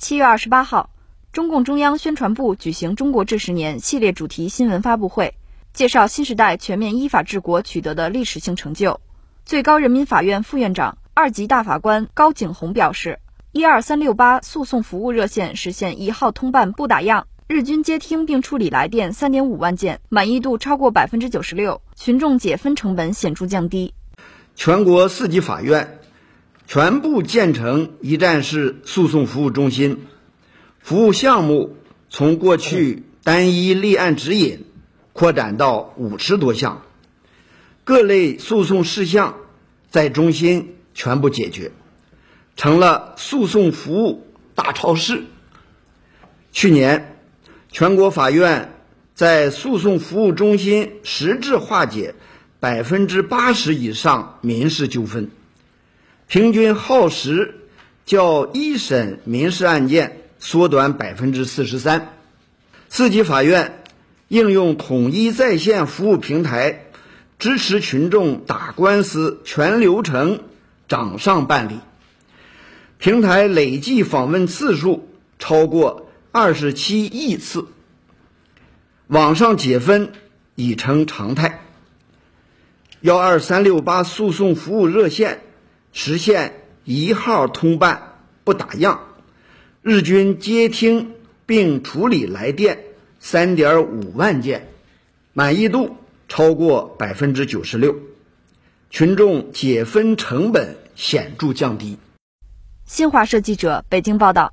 七月二十八号，中共中央宣传部举行“中国这十年”系列主题新闻发布会，介绍新时代全面依法治国取得的历史性成就。最高人民法院副院长、二级大法官高景红表示，一二三六八诉讼服务热线实现一号通办不打烊，日均接听并处理来电三点五万件，满意度超过百分之九十六，群众解分成本显著降低。全国四级法院。全部建成一站式诉讼服务中心，服务项目从过去单一立案指引扩展到五十多项，各类诉讼事项在中心全部解决，成了诉讼服务大超市。去年，全国法院在诉讼服务中心实质化解百分之八十以上民事纠纷。平均耗时较一审民事案件缩短百分之四十三。四级法院应用统一在线服务平台，支持群众打官司全流程掌上办理。平台累计访问次数超过二十七亿次，网上解分已成常态。幺二三六八诉讼服务热线。实现一号通办不打烊，日均接听并处理来电三点五万件，满意度超过百分之九十六，群众解分成本显著降低。新华社记者北京报道。